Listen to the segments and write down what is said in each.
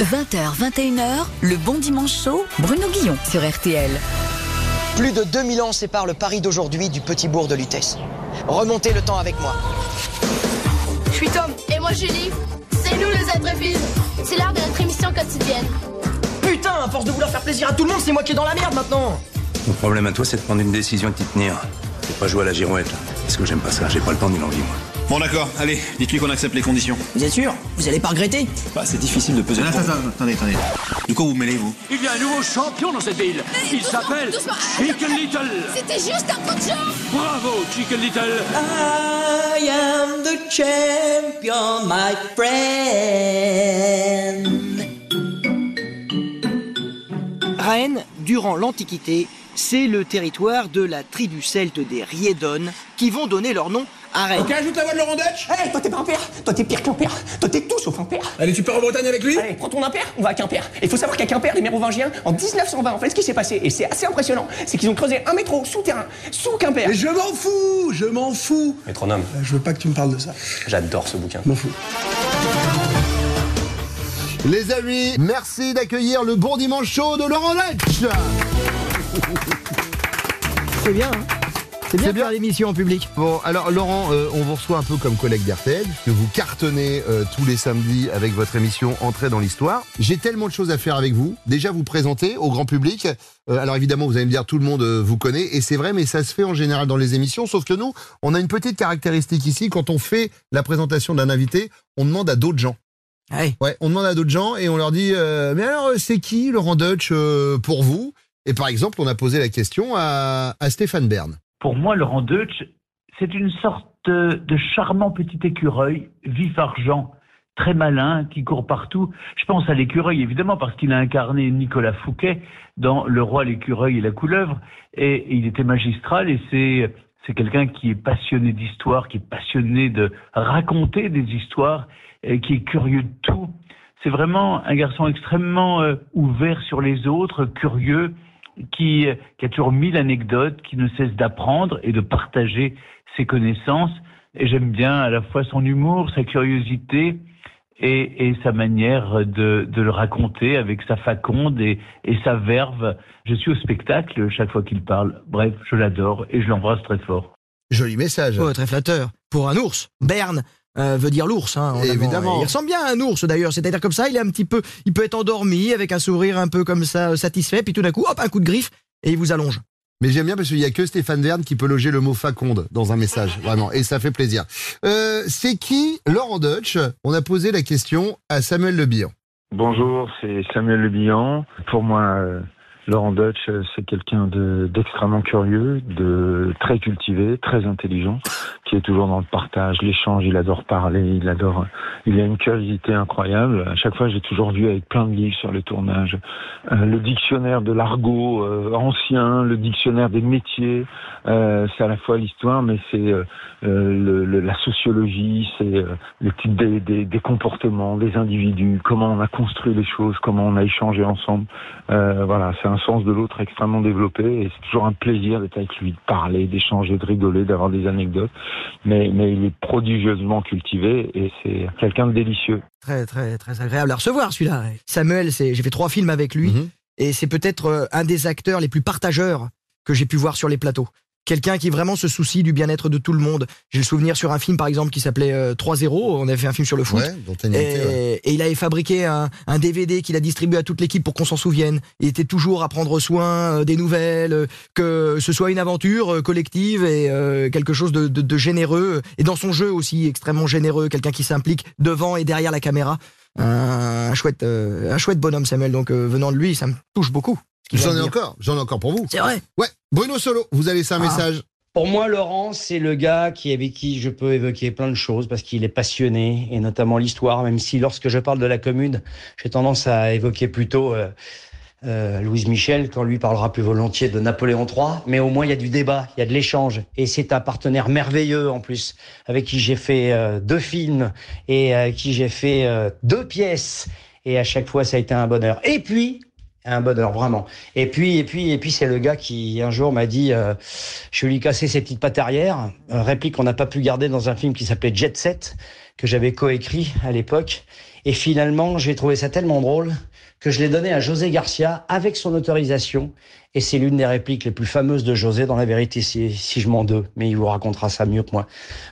20h, 21h, le bon dimanche chaud, Bruno Guillon sur RTL. Plus de 2000 ans séparent le Paris d'aujourd'hui du petit bourg de Lutèce. Remontez le temps avec moi. Je suis Tom. Et moi Julie. C'est nous les intrépides. C'est l'heure de notre émission quotidienne. Putain, à force de vouloir faire plaisir à tout le monde, c'est moi qui est dans la merde maintenant. Mon problème à toi, c'est de prendre une décision et de t'y tenir. Faut pas jouer à la girouette, là. Parce que j'aime pas ça, j'ai pas le temps ni l'envie, moi. Bon d'accord, allez, dites-lui qu'on accepte les conditions. Vous êtes sûr Vous allez pas regretter Bah c'est difficile de peser. Attends, attends, attendez, attendez. De quoi vous mêlez vous Il y a un nouveau champion dans cette ville. Il s'appelle doucement. Chicken Little. C'était juste un coup de chance. Bravo, Chicken Little. I am the champion, my friend. Raen, durant l'Antiquité, c'est le territoire de la tribu celte des Riedones qui vont donner leur nom à Rennes. Ok, ajoute la voix de Laurent Dutch Hey, toi t'es pas un père, toi t'es pire qu'un père, toi t'es tout sauf un père. Allez, tu pars en Bretagne avec lui? Allez, prends ton impère, on va à Quimper. Et il faut savoir qu'à Quimper, les mérovingiens, en 1920, en fait, ce qui s'est passé, et c'est assez impressionnant, c'est qu'ils ont creusé un métro souterrain, sous Quimper. Mais je m'en fous, je m'en fous. Métronome, Euh, Je veux pas que tu me parles de ça. j'adore ce bouquin. Je m'en fous. Les amis, merci d'accueillir le bon dimanche chaud de Laurent Letch. C'est bien, hein C'est bien bien. faire l'émission en public. Bon, alors Laurent, euh, on vous reçoit un peu comme collègue d'RTL, que vous cartonnez euh, tous les samedis avec votre émission Entrée dans l'histoire. J'ai tellement de choses à faire avec vous. Déjà vous présenter au grand public. Euh, alors évidemment, vous allez me dire tout le monde euh, vous connaît, et c'est vrai, mais ça se fait en général dans les émissions, sauf que nous, on a une petite caractéristique ici, quand on fait la présentation d'un invité, on demande à d'autres gens. Ouais. Ouais, on demande à d'autres gens et on leur dit euh, mais alors c'est qui Laurent Deutsch euh, pour vous? Et par exemple, on a posé la question à, Stéphane Bern. Pour moi, Laurent Deutsch, c'est une sorte de charmant petit écureuil, vif argent, très malin, qui court partout. Je pense à l'écureuil, évidemment, parce qu'il a incarné Nicolas Fouquet dans Le roi, l'écureuil et la couleuvre. Et, et il était magistral et c'est, c'est quelqu'un qui est passionné d'histoire, qui est passionné de raconter des histoires, et qui est curieux de tout. C'est vraiment un garçon extrêmement euh, ouvert sur les autres, curieux, qui, qui a toujours mille anecdotes, qui ne cesse d'apprendre et de partager ses connaissances. Et j'aime bien à la fois son humour, sa curiosité et, et sa manière de, de le raconter avec sa faconde et, et sa verve. Je suis au spectacle chaque fois qu'il parle. Bref, je l'adore et je l'embrasse très fort. Joli message. Oh, très flatteur. Pour un ours. Berne euh, veut dire l'ours, hein. Évidemment. Il ressemble bien à un ours d'ailleurs. C'est-à-dire comme ça, il est un petit peu, il peut être endormi avec un sourire un peu comme ça, euh, satisfait, puis tout d'un coup, hop, un coup de griffe et il vous allonge. Mais j'aime bien parce qu'il y a que Stéphane Bern qui peut loger le mot faconde dans un message, vraiment, et ça fait plaisir. Euh, c'est qui Laurent Deutsch? On a posé la question à Samuel Le Bihan. Bonjour, c'est Samuel Le Bihan. Pour moi, euh, Laurent Deutsch, euh, c'est quelqu'un de- d'extrêmement curieux, de très cultivé, très intelligent, qui est toujours dans le partage, l'échange. Il adore parler, il adore. Il a une curiosité incroyable. À chaque fois, j'ai toujours vu avec plein de livres sur le tournage, euh, le dictionnaire de l'argot euh, ancien, le dictionnaire des métiers. C'est à la fois l'histoire, mais c'est la sociologie, c'est le des, comportements, des individus, comment on a construit les choses, comment on a échangé ensemble. Voilà, c'est sens de l'autre extrêmement développé et c'est toujours un plaisir d'être avec lui, de parler, d'échanger, de rigoler, d'avoir des anecdotes. Mais, mais il est prodigieusement cultivé et c'est quelqu'un de délicieux. Très, très, très agréable à recevoir celui-là. Samuel, c'est, j'ai fait trois films avec lui Mhm. et c'est peut-être euh, un des acteurs les plus partageurs que j'ai pu voir sur les plateaux. Quelqu'un qui vraiment se soucie du bien-être de tout le monde. J'ai le souvenir sur un film, par exemple, qui s'appelait euh, 3-0. On avait fait un film sur le foot. Ouais, Et, ouais. et il avait fabriqué un, un DVD qu'il a distribué à toute l'équipe pour qu'on s'en souvienne. Il était toujours à prendre soin euh, des nouvelles, euh, que ce soit une aventure euh, collective et euh, quelque chose de, de- de généreux. Et dans son jeu aussi, extrêmement généreux, quelqu'un qui s'implique devant et derrière la caméra. Un, un chouette, euh, un chouette bonhomme, Samuel. Donc euh, venant de lui, ça me touche beaucoup. J'en ai encore, j'en ai encore pour vous. C'est vrai. Ouais, Bruno Solo, vous avez laissé un Ah. message. Pour moi, Laurent, c'est le gars qui, avec qui je peux évoquer plein de choses parce qu'il est passionné et notamment l'histoire, même si lorsque je parle de la commune, j'ai tendance à évoquer plutôt euh, euh, Louise Michel quand lui parlera plus volontiers de Napoléon III. Mais au moins, il y a du débat, il y a de l'échange et c'est un partenaire merveilleux en plus avec qui j'ai fait euh, deux films et avec qui j'ai fait euh, deux pièces et à chaque fois, ça a été un bonheur. Et puis, un bonheur vraiment. Et puis et puis et puis c'est le gars qui un jour m'a dit euh, je lui casser ses petites pattes arrière, euh, réplique qu'on n'a pas pu garder dans un film qui s'appelait Jet Set que j'avais coécrit à l'époque et finalement j'ai trouvé ça tellement drôle que je l'ai donné à José Garcia avec son autorisation et c'est l'une des répliques les plus fameuses de José dans la vérité si, si je m'en deux mais il vous racontera ça mieux que moi.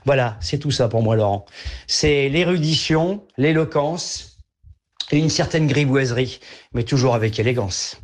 Voilà, c'est tout ça pour moi Laurent. C'est l'érudition, l'éloquence et une certaine grivoiserie, mais toujours avec élégance.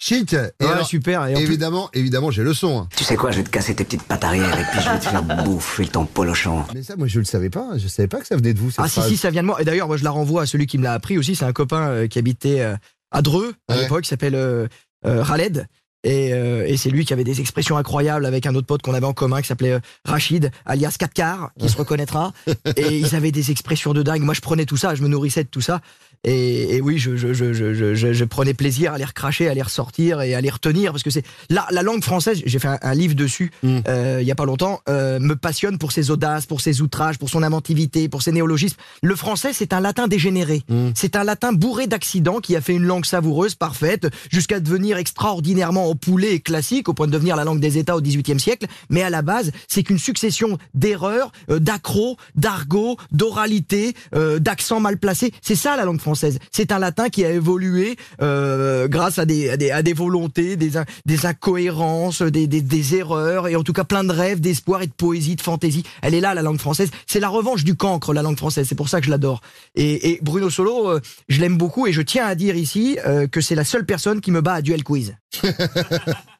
Chic. Et Ouais, alors, super. Et en plus- évidemment, évidemment, j'ai le son. hein. Tu sais quoi, je vais te casser tes petites pattes arrière et puis je vais te faire bouffer ton polochon. Mais ça, moi, je le savais pas. Je savais pas que ça venait de vous. Cette Ah si phrase. si ça vient de moi et d'ailleurs moi je la renvoie à celui qui me l'a appris aussi c'est un copain euh, qui habitait euh, à Dreux à Ouais. l'époque qui s'appelle euh, euh, Khaled et, euh, et c'est lui qui avait des expressions incroyables avec un autre pote qu'on avait en commun qui s'appelait euh, Rachid alias Katkar qui se reconnaîtra. Et ils avaient des expressions de dingue. Moi je prenais tout ça je me nourrissais de tout ça et, et oui je, prenais plaisir à les recracher à les ressortir et à les retenir parce que c'est la, la langue française j'ai fait un, un livre dessus Mm. euh, il y a pas longtemps euh, me passionne pour ses audaces pour ses outrages pour son inventivité pour ses néologismes le français, c'est un latin dégénéré. Mm. C'est un latin bourré d'accidents qui a fait une langue savoureuse, parfaite, jusqu'à devenir extraordinairement au poulet et classique, au point de devenir la langue des États au XVIIIe siècle. Mais à la base, c'est qu'une succession d'erreurs, euh, d'accros, d'argot, d'oralité, euh, d'accents mal placés. C'est ça la langue française. C'est un latin qui a évolué euh, grâce à des, à des, volontés, des, des incohérences, des, des, des erreurs, et en tout cas plein de rêves, d'espoir et de poésie, de fantaisie. Elle est là, la langue française. C'est la revanche du cancre, la langue française. C'est pour ça que je l'adore. Et, et Bruno Solo, euh, je l'aime beaucoup, et je tiens à dire ici euh, que c'est la seule personne qui me bat à duel quiz.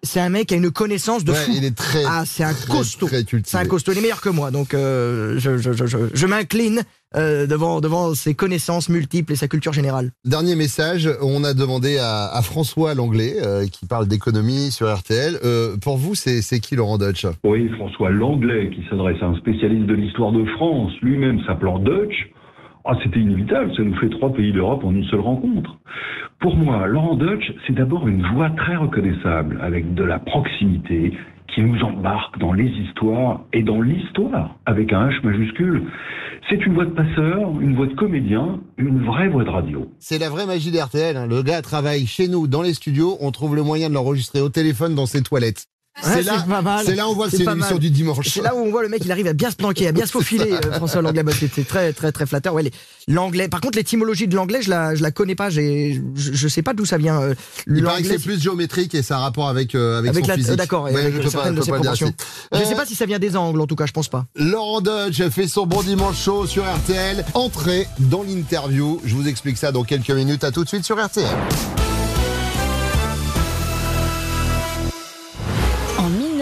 c'est un mec qui a une connaissance de Ouais, fou. il est très. Ah, c'est un très, costaud. C'est un costaud. Il est meilleur que moi. Donc, euh, je, je, je, je, je m'incline euh, devant, devant ses connaissances multiples et sa culture générale. Dernier message, on a demandé à, à François Langlais, euh, qui parle d'économie sur RTL. Euh, pour vous, c'est c'est qui Laurent Dutch Oui, François Langlais, qui s'adresse à un spécialiste de l'histoire de France, lui-même s'appelant Dutch. Ah, c'était inévitable, ça nous fait trois pays d'Europe en une seule rencontre. Pour moi, Laurent Dutch, c'est d'abord une voix très reconnaissable, avec de la proximité, qui nous embarque dans les histoires et dans l'histoire, avec un H majuscule. C'est une voix de passeur, une voix de comédien, une vraie voix de radio. C'est la vraie magie d'RTL. hein. Le gars travaille chez nous, dans les studios. On trouve le moyen de l'enregistrer au téléphone dans ses toilettes. C'est là, c'est on voit que c'est du dimanche. C'est là où on voit le mec, il arrive à bien se planquer, à bien se faufiler, euh, François Langlais. Bah, c'est c'est très, très, très flatteur. Ouais, l'anglais. Par contre, l'étymologie de l'anglais, je la, je la connais pas. J'ai, je, je sais pas d'où ça vient. euh, Il paraît que c'est plus géométrique et ça a rapport avec, euh, avec, avec son la, physique. euh, d'accord, Ouais, je pas, je de peux ses pas le dire proportions. assez. Je sais pas si ça vient des angles, en tout cas, je pense pas. Laurent Dutch fait son bon dimanche chaud sur RTL. Entrez dans l'interview. Je vous explique ça dans quelques minutes. À tout de suite sur RTL.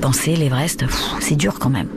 Penser l'Everest, c'est dur quand même.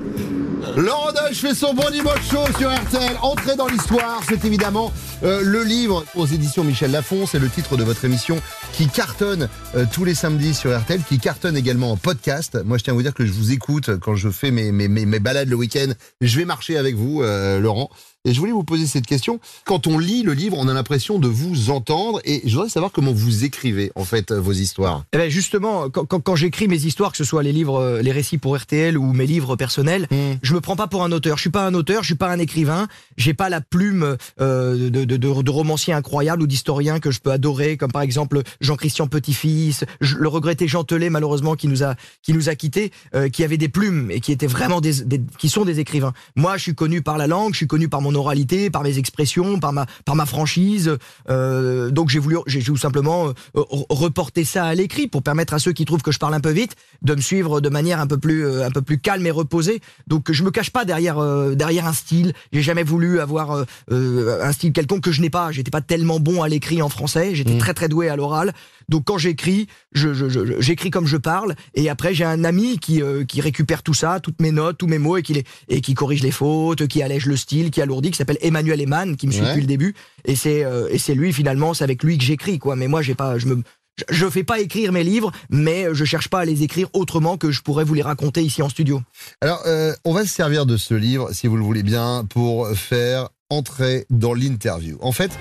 Laurent Dutch fait son bon dimanche chaud sur RTL. Entrez dans l'histoire, c'est évidemment euh, le livre aux éditions Michel Lafon. C'est le titre de votre émission qui cartonne euh, tous les samedis sur RTL, qui cartonne également en podcast. Moi, je tiens à vous dire que je vous écoute quand je fais mes, mes, mes, mes balades le week-end. Je vais marcher avec vous, euh, Laurent. Et je voulais vous poser cette question. Quand on lit le livre, on a l'impression de vous entendre. Et je voudrais savoir comment vous écrivez, en fait, vos histoires. Eh ben justement, quand, quand, quand j'écris mes histoires, que ce soit les livres, euh, les récits pour RTL ou mes livres personnels, je me prends pas pour un auteur. Je suis pas un auteur, je suis pas un écrivain. J'ai pas la plume euh, de, de, de, de romancier incroyable ou d'historien que je peux adorer, comme par exemple Jean-Christian Petit-Fils, le regretté Jean Telet, malheureusement qui nous a qui nous a quittés, euh, qui avait des plumes et qui étaient vraiment des, des- qui sont des écrivains. Moi, je suis connu par la langue, je suis connu par mon oralité, par mes expressions, par ma par ma franchise. Euh, donc j'ai voulu, j'ai tout simplement euh, re- reporter ça à l'écrit pour permettre à ceux qui trouvent que je parle un peu vite de me suivre de manière un peu plus euh, un peu plus calme et reposée. Donc je me cache pas derrière euh, derrière un style. J'ai jamais voulu avoir un style quelconque que je n'ai pas. J'étais pas tellement bon à l'écrit en français. J'étais très très doué à l'oral. Donc quand j'écris, je, je- je- j'écris comme je parle. Et après j'ai un ami qui qui récupère tout ça, toutes mes notes, tous mes mots et qui les et qui corrige les fautes, qui allège le style, qui alourdit, qui s'appelle Emmanuel Eman, qui me suit Ouais. depuis le début. Et c'est euh, et c'est lui finalement, c'est avec lui que j'écris quoi. Mais moi j'ai pas, je me Je- fais pas écrire mes livres, mais je cherche pas à les écrire autrement que je pourrais vous les raconter ici en studio. Alors, euh, on va se servir de ce livre, si vous le voulez bien, pour faire entrer dans l'interview. En fait,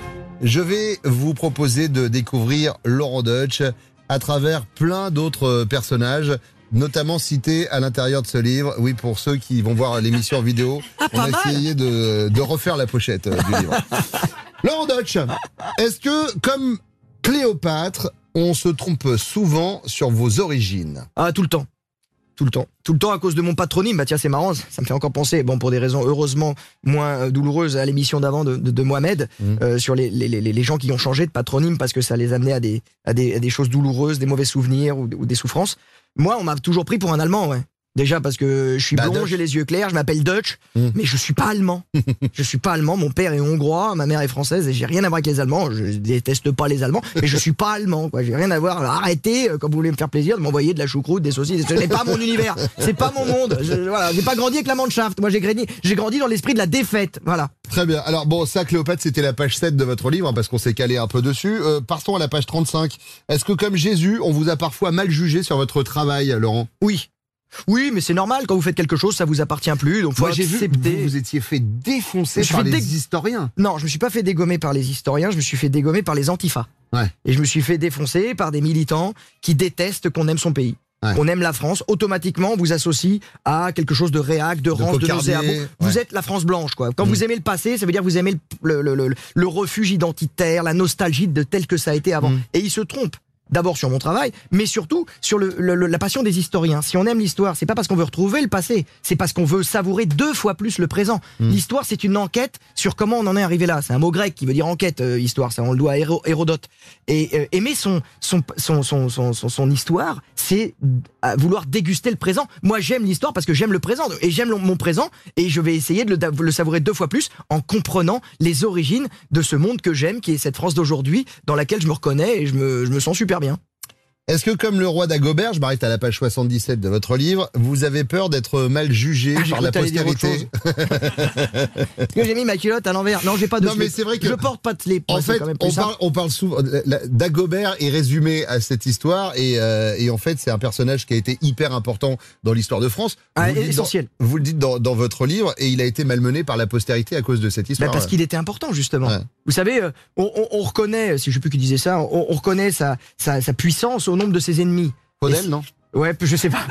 je vais vous proposer de découvrir Laurent Deutsch à travers plein d'autres personnages, notamment cités à l'intérieur de ce livre. Oui, pour ceux qui vont voir l'émission en vidéo, on Ah, pas a mal. essayé de, de refaire la pochette euh, du livre. Laurent Deutsch, est-ce que, comme Cléopâtre, on se trompe souvent sur vos origines? Ah, tout le temps. Tout le temps. Tout le temps à cause de mon patronyme. Bah tiens, c'est marrant, ça me fait encore penser, bon, pour des raisons heureusement moins euh, douloureuses, à l'émission d'avant de, de, de Mohamed, euh, sur les, les, les, les gens qui ont changé de patronyme parce que ça les amenait à des, à des, à des choses douloureuses, des mauvais souvenirs ou, ou des souffrances. Moi, on m'a toujours pris pour un Allemand, ouais. Déjà parce que je suis Bah, blond, j'ai les yeux clairs, je m'appelle Dutch, Mm. mais je suis pas allemand. je suis pas allemand, mon père est hongrois, ma mère est française et j'ai rien à voir avec les Allemands. Je déteste pas les Allemands, mais je suis pas allemand, quoi. J'ai rien à voir. Arrêtez, euh, comme vous voulez me faire plaisir, de m'envoyer de la choucroute, des saucisses. Ce n'est pas mon univers. C'est pas mon monde. Je, voilà, j'ai pas grandi avec la Mannschaft. Moi, j'ai grandi, j'ai grandi dans l'esprit de la défaite. Voilà. Très bien. Alors bon, ça, Cléopâtre, c'était la page 7 de votre livre, hein, parce qu'on s'est calé un peu dessus. Euh, partons à la page 35. Est-ce que, comme Jésus, on vous a parfois mal jugé sur votre travail, Laurent? Oui. Oui, mais c'est normal. Quand vous faites quelque chose, ça vous appartient plus. Donc, faut Moi, j'ai vu, accepter. vous, vous étiez fait défoncer Je par les historiens. Non, je me suis pas fait dégommer par les historiens, je me suis fait dégommer par les antifas. Ouais. Et je me suis fait défoncer par des militants qui détestent qu'on aime son pays. Ouais. On aime la France, automatiquement on vous associe à quelque chose de réac, de rance, de, nauséabond. Vous ouais. êtes la France blanche, quoi. Quand Mm. vous aimez le passé, ça veut dire que vous aimez le, le, le, le- le refuge identitaire, la nostalgie de tel que ça a été avant. Mm. Et ils se trompent. D'abord sur mon travail, mais surtout sur le, le- le- la passion des historiens. Si on aime l'histoire, c'est pas parce qu'on veut retrouver le passé, c'est parce qu'on veut savourer deux fois plus le présent. Mm. L'histoire, c'est une enquête sur comment on en est arrivé là. C'est un mot grec qui veut dire enquête, euh, histoire. Ça, on le doit à Héro- Hérodote. Et euh, aimer son son son son son, son- son histoire, c'est vouloir déguster le présent. Moi, j'aime l'histoire parce que j'aime le présent et j'aime mon présent et je vais essayer de le, de le savourer deux fois plus en comprenant les origines de ce monde que j'aime, qui est cette France d'aujourd'hui, dans laquelle je me reconnais et je me, je me sens super bien. Est-ce que, comme le roi d'Agobert, je m'arrête à la page 77 de votre livre, vous avez peur d'être mal jugé Ah, par la postérité Parce que j'ai mis ma culotte à l'envers. Non, j'ai pas de Non, mais c'est vrai que- je porte pas de slip. En fait, quand même on parle, on parle souvent. Dagobert est résumé à cette histoire et, euh, et en fait, c'est un personnage qui a été hyper important dans l'histoire de France. Ah, Vous essentiel. dans- vous le dites dans, dans votre livre et il a été malmené par la postérité à cause de cette Bah, histoire. parce qu'il était important justement. Ouais. Vous savez, euh, on, on- on reconnaît, si je sais plus qui disait ça, on, on reconnaît sa, sa, sa puissance au nombre de ses ennemis. Faudel, non Ouais, je sais pas.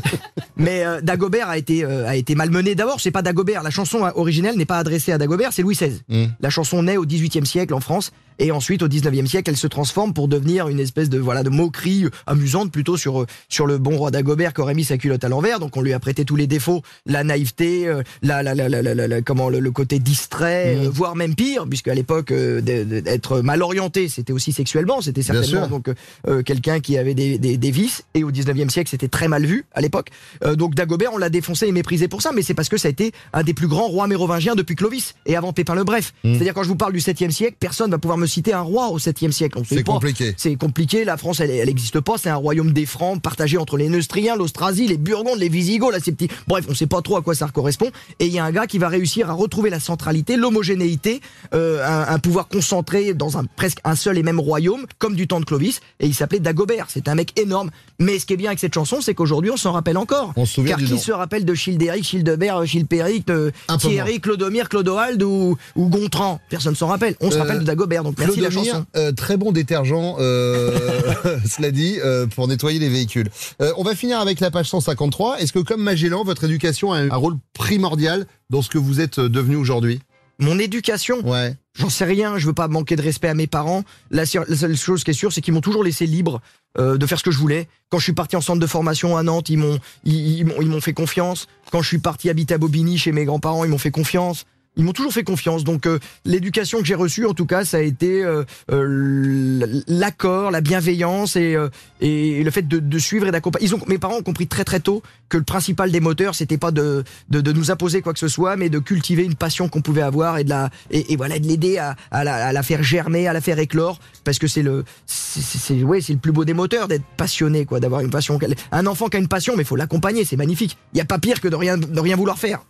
Mais euh, Dagobert a été euh, a été malmené. D'abord, c'est pas Dagobert. La chanson euh, originelle n'est pas adressée à Dagobert, c'est Louis XVI. Mm. La chanson naît au XVIIIe siècle en France et ensuite au XIXe siècle, elle se transforme pour devenir une espèce de voilà de moquerie amusante plutôt sur euh, sur le bon roi Dagobert qui aurait mis sa culotte à l'envers. Donc on lui a prêté tous les défauts, la naïveté, euh, la, la, la, la, comment le, le côté distrait, Mm. euh, voire même pire, puisque à l'époque d'être mal orienté, c'était aussi sexuellement, c'était certainement donc euh, quelqu'un qui avait des, des, des vices et au 19e siècle c'était très mal vu à l'époque Euh, donc Dagobert on l'a défoncé et méprisé pour ça mais c'est parce que ça a été un des plus grands rois mérovingiens depuis Clovis et avant Pépin le Bref Mm. c'est-à-dire quand je vous parle du 7e siècle personne va pouvoir me citer un roi au 7e siècle. C'est compliqué. c'est compliqué. La France elle elle existe pas. C'est un royaume des Francs partagé entre les Neustriens l'Austrasie les Burgondes les Visigoths là ces petits. Bref on sait pas trop à quoi ça correspond. Et il y a un gars qui va réussir à retrouver la centralité l'homogénéité euh, un, un pouvoir concentré dans un presque un seul et même royaume comme du temps de Clovis et il s'appelait Dagobert. C'est un mec énorme. Mais ce qui est bien avec cette chanson c'est qu'aujourd'hui on s'en rappelle encore. On se souvient car du qui nom. se rappelle de Childéric Childebert Chilpéric euh, Un peu Thierry Clodomir Clodoald ou, ou Gontran? Personne s'en rappelle. On se Euh, rappelle de Dagobert donc merci la Clodomir, chanson euh, très bon détergent, euh, cela dit, euh, pour nettoyer les véhicules. On va finir avec la page 153. Est-ce que, comme Magellan, votre éducation a un rôle primordial dans ce que vous êtes devenu aujourd'hui? Mon éducation? Ouais. J'en sais rien, je veux pas manquer de respect à mes parents. La, seule- la seule chose qui est sûre, c'est qu'ils m'ont toujours laissé libre euh, de faire ce que je voulais. Quand je suis parti en centre de formation à Nantes, ils m'ont ils, ils ils m'ont fait confiance. Quand je suis parti habiter à Bobigny chez mes grands-parents, ils m'ont fait confiance. Ils m'ont toujours fait confiance. Donc euh, l'éducation que j'ai reçue, en tout cas, ça a été euh, euh, l'accord, la bienveillance et, euh, et le fait de, de suivre et d'accompagner. Mes parents ont compris très très tôt que le principal des moteurs, c'était pas de, de, de nous imposer quoi que ce soit, mais de cultiver une passion qu'on pouvait avoir et de la et, et voilà de l'aider à, à, la, à la faire germer, à la faire éclore, parce que c'est le c'est ouais c'est le plus beau des moteurs d'être passionné quoi, d'avoir une passion. Un enfant qui a une passion, mais faut l'accompagner, c'est magnifique. Il y a pas pire que de rien de rien vouloir faire.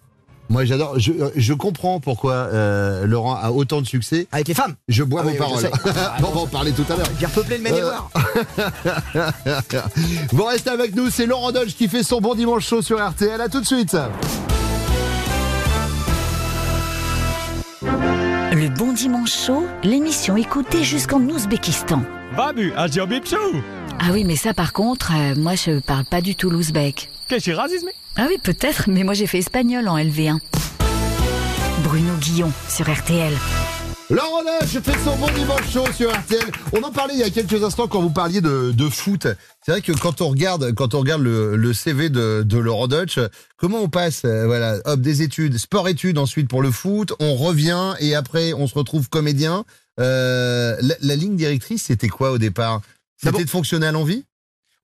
Moi, j'adore. Je, je comprends pourquoi euh, Laurent a autant de succès. Avec les femmes Je bois Ah vos oui, paroles. on va en parler tout à l'heure. J'ai repeuplé le Maine-et-Loire. Vous restez avec nous, c'est Laurent Dodge qui fait son bon dimanche chaud sur RTL. À tout de suite. Le Bon Dimanche Chaud, l'émission écoutée jusqu'en Ouzbékistan. Babu. Ah oui, mais ça par contre, euh, moi je parle pas du tout l'ouzbek. Ah oui, peut-être, mais moi j'ai fait espagnol en LV1. Bruno Guillon sur RTL. Laurent Dodge fait son bon dimanche chaud sur RTL. On en parlait il y a quelques instants quand vous parliez de, de foot. C'est vrai que quand on regarde, quand on regarde le, le CV de, de Laurent Dutch, comment on passe, euh, voilà, hop, des études, sport-études ensuite pour le foot, on revient et après on se retrouve comédien. Euh, la, la ligne directrice, c'était quoi au départ? C'était de fonctionner à l'envie?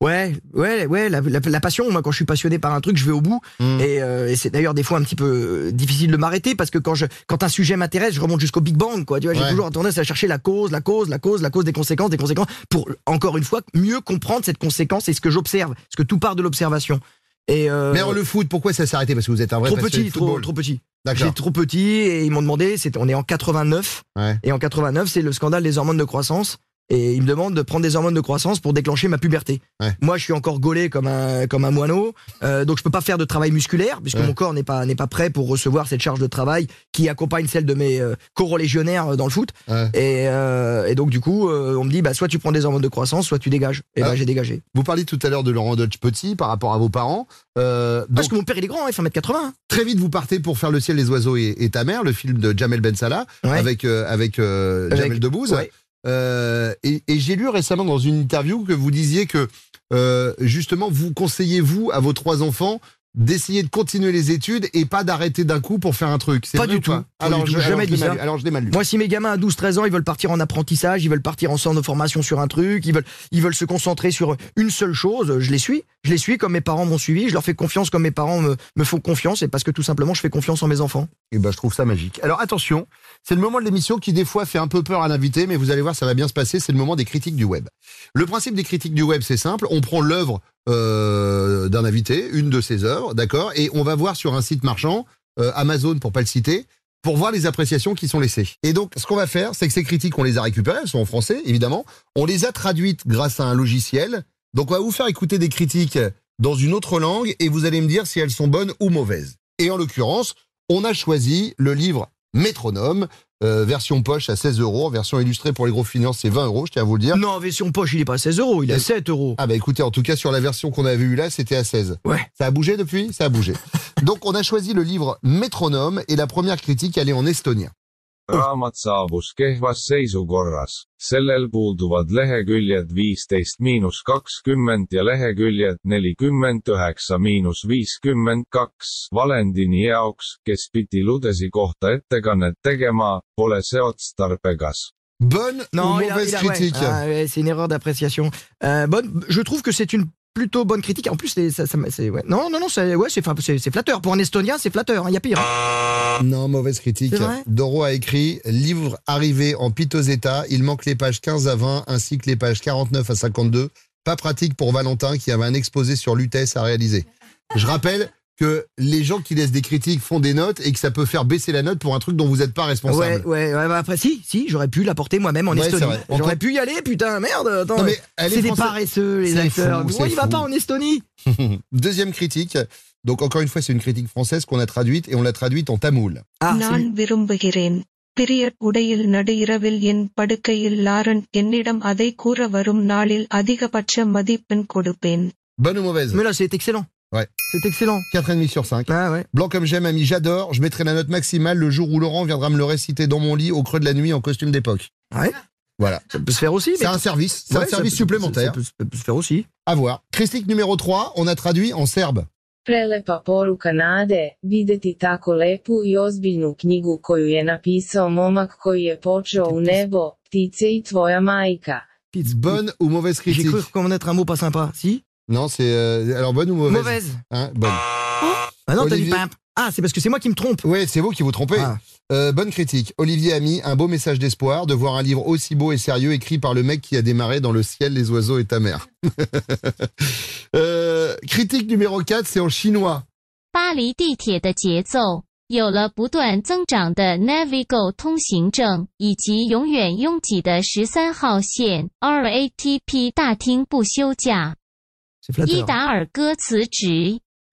Ouais, ouais, ouais, la, la- la passion. Moi, quand je suis passionné par un truc, je vais au bout. Et, euh, et c'est d'ailleurs des fois un petit peu euh, difficile de m'arrêter parce que quand je, quand un sujet m'intéresse, je remonte jusqu'au Big Bang, quoi. Tu vois, j'ai toujours tendance à chercher la cause, la cause, la cause, la cause des conséquences, des conséquences, pour encore une fois mieux comprendre cette conséquence et ce que j'observe, parce que tout part de l'observation. Et euh, Mais alors, le foot, pourquoi ça s'est arrêté? Parce que vous êtes un vrai trop petit, trop, trop petit. J'ai trop petit et ils m'ont demandé, on est en 89 Ouais. et en 89 c'est le scandale des hormones de croissance et ils me demandent de prendre des hormones de croissance pour déclencher ma puberté. Ouais. Moi je suis encore gaulé comme un comme un moineau, euh, donc je peux pas faire de travail musculaire puisque Ouais. mon corps n'est pas n'est pas prêt pour recevoir cette charge de travail qui accompagne celle de mes euh, co-religionnaires dans le foot. Ouais. Et, euh, et donc du coup euh, on me dit bah soit tu prends des hormones de croissance, soit tu dégages. Et Ah. bah j'ai dégagé. Vous parliez tout à l'heure de Laurent Dodge petit par rapport à vos parents. Euh, Parce que mon père il est grand, hein, il fait 1m80. Très vite, vous partez pour faire Le ciel, les oiseaux et, et ta mère, le film de Jamel Ben Salah, avec, euh, avec, euh, Jamel Avec- Debbouze. Euh, et et j'ai lu récemment dans une interview que vous disiez que euh, justement vous conseillez vous à vos trois enfants d'essayer de continuer les études et pas d'arrêter d'un coup pour faire un truc. C'est Pas du pas Pas Alors, du je, tout. alors, Jamais je dit ça. lu. Alors je l'ai mal lu. Moi, si mes gamins à 12-13 ans, ils veulent partir en apprentissage, ils veulent partir en centre de formation sur un truc, ils veulent, ils veulent se concentrer sur une seule chose, je les suis. Je les suis comme mes parents m'ont suivi, je leur fais confiance comme mes parents me, me font confiance, et parce que tout simplement, je fais confiance en mes enfants. Et ben, je trouve ça magique. Alors attention, c'est le moment de l'émission qui des fois fait un peu peur à l'invité, mais vous allez voir, ça va bien se passer. C'est le moment des critiques du web. Le principe des critiques du web, c'est simple. On prend l'œuvre euh, d'un invité, une de ses œuvres, d'accord, et on va voir sur un site marchand, euh, Amazon pour pas le citer, pour voir les appréciations qui sont laissées. Et donc, ce qu'on va faire, c'est que ces critiques, on les a récupérées, elles sont en français, évidemment. On les a traduites grâce à un logiciel. Donc, on va vous faire écouter des critiques dans une autre langue et vous allez me dire si elles sont bonnes ou mauvaises. Et en l'occurrence, on a choisi le livre Métronome, euh, version poche à 16 euros, version illustrée pour les gros finances, c'est 20 euros, je tiens à vous le dire. Non, version poche, il est pas à 16 euros, il est à 7 euros. Ah bah écoutez, en tout cas sur la version qu'on avait eue là, c'était à 16. Ouais. Ça a bougé depuis? Ça a bougé. Donc on a choisi le livre Métronome et la première critique, elle est en estonien. Raamat saabus kehvas seisukorras. sellel puuduvad leheküljed viisteist miinus kakskümmend ja leheküljed nelikümmend üheksa miinus viiskümmend kaks. Valendini jaoks, kes pidi Ludesi kohta ettekannet tegema, pole see otstarbekas. Bonne Non, ou a- mauvaise a- ouais. critique Ah, ouais, c'est une erreur d'appréciation. Euh, bonne, je trouve que c'est une plutôt bonne critique. En plus, c'est, ça, ça- c'est, ouais. non, non, non, c'est, ouais, c'est, flatteur. Pour un Estonien, c'est flatteur. Il y a pire. hein. Non, mauvaise critique. Doro a écrit livre arrivé en piteux état. Il manque les pages 15 à 20 ainsi que les pages 49 à 52. Pas pratique pour Valentin qui avait un exposé sur l'UTS à réaliser. Je rappelle que les gens qui laissent des critiques font des notes et que ça peut faire baisser la note pour un truc dont vous n'êtes pas Ouais, responsable. ouais, ouais, bah après, si, si, j'aurais pu l'apporter moi-même en Ouais, c'est Estonie. vrai. J'aurais Encore- pu y aller, putain, merde. Attends, Non, mais elle est c'est des française. paresseux, les C'est acteurs. fou, Pourquoi c'est il va fou. pas en Estonie Deuxième critique. Donc encore une fois, c'est une critique française qu'on a traduite et on l'a traduite en tamoul. Ah, நான் விரும்புகிறேன் பிரியட் உடையில் நடு இரவில் என் படுக்கையில் லாரன் என்னிடம் அதை கூற வரும் நாளில் அதிகபட்ச மதிப்பெண் கொடுப்பேன் Bonne ou mauvaise Mais là, c'est excellent. C'est excellent. 4,5 sur 5. Ah ouais. Blanc comme j'aime, ami, j'adore. Je mettrai la note maximale le jour où Laurent viendra me le réciter dans mon lit au creux de la nuit en costume d'époque. Ouais. Voilà. Ça peut se faire aussi. C'est un service. C'est Ouais, un ça service peut- supplémentaire. Ça peut, ça peut se faire aussi. À voir. Christique numéro 3, on a traduit en serbe. Prelepa poruka nade, videti tako lepu i ozbiljnu knjigu koju je napisao momak koji je počeo u nebo, ptice i tvoja majka. Bonne ou mauvaise J'ai critique cru reconnaître un mot pas sympa. Si Non, c'est. euh, alors, bonne ou mauvaise Mauvaise. Hein, bonne. Ah non, t'as dit Olivier- pimp. Ah, c'est parce que c'est moi qui me trompe. Oui, c'est vous qui vous trompez. Ah. Euh, bonne critique. Olivier a mis un beau message d'espoir de voir un livre aussi beau et sérieux écrit par le mec qui a démarré dans le ciel, les oiseaux et ta mère. Euh, critique numéro 4, c'est en chinois. 巴黎地铁的节奏。 有了不断增长的 Navigo 通行证，以及永远拥挤的十三号线 RATP 大厅不休假。 c'est flatteur.